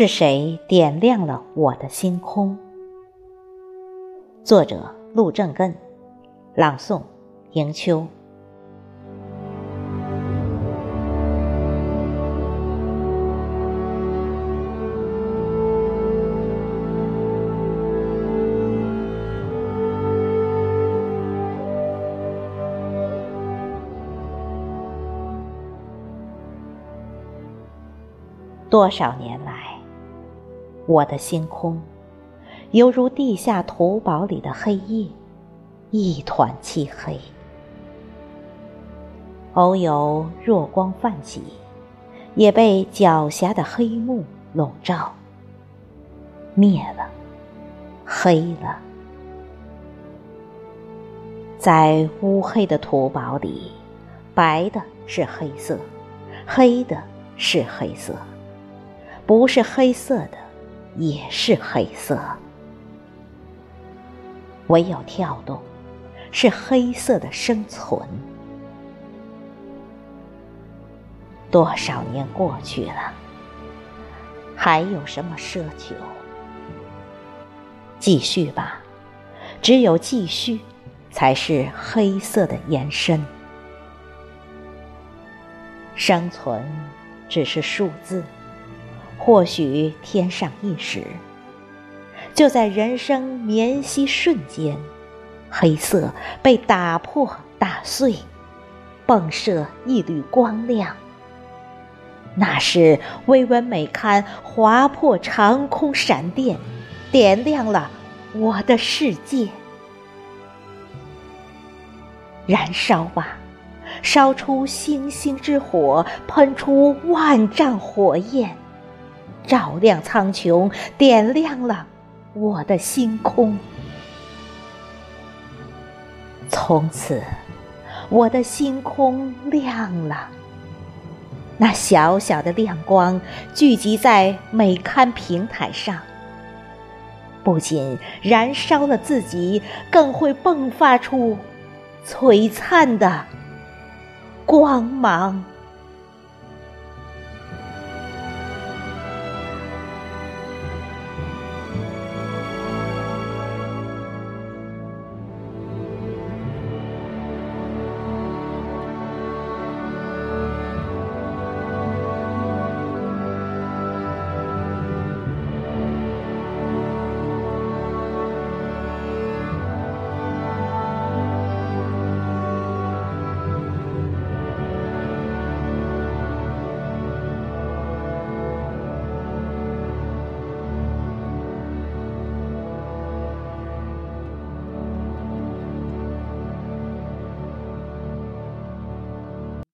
是谁点亮了我的星空？作者：陆正根，朗诵：迎秋。多少年来，我的星空犹如地下土堡里的黑夜，一团漆黑。偶有弱光泛起，也被狡黠的黑幕笼罩，灭了，黑了。在乌黑的土堡里，白的是黑色，黑的是黑色。不是黑色的，也是黑色。唯有跳动，是黑色的生存。多少年过去了，还有什么奢求？继续吧，只有继续，才是黑色的延伸。生存只是数字。或许天上一时，就在人生绵息瞬间，黑色被打破打碎，迸射一缕光亮。那是微温美堪划破长空闪电，点亮了我的世界。燃烧吧，烧出星星之火，喷出万丈火焰。照亮苍穹，点亮了我的星空。从此，我的星空亮了。那小小的亮光聚集在每刊平台上，不仅燃烧了自己，更会迸发出璀璨的光芒。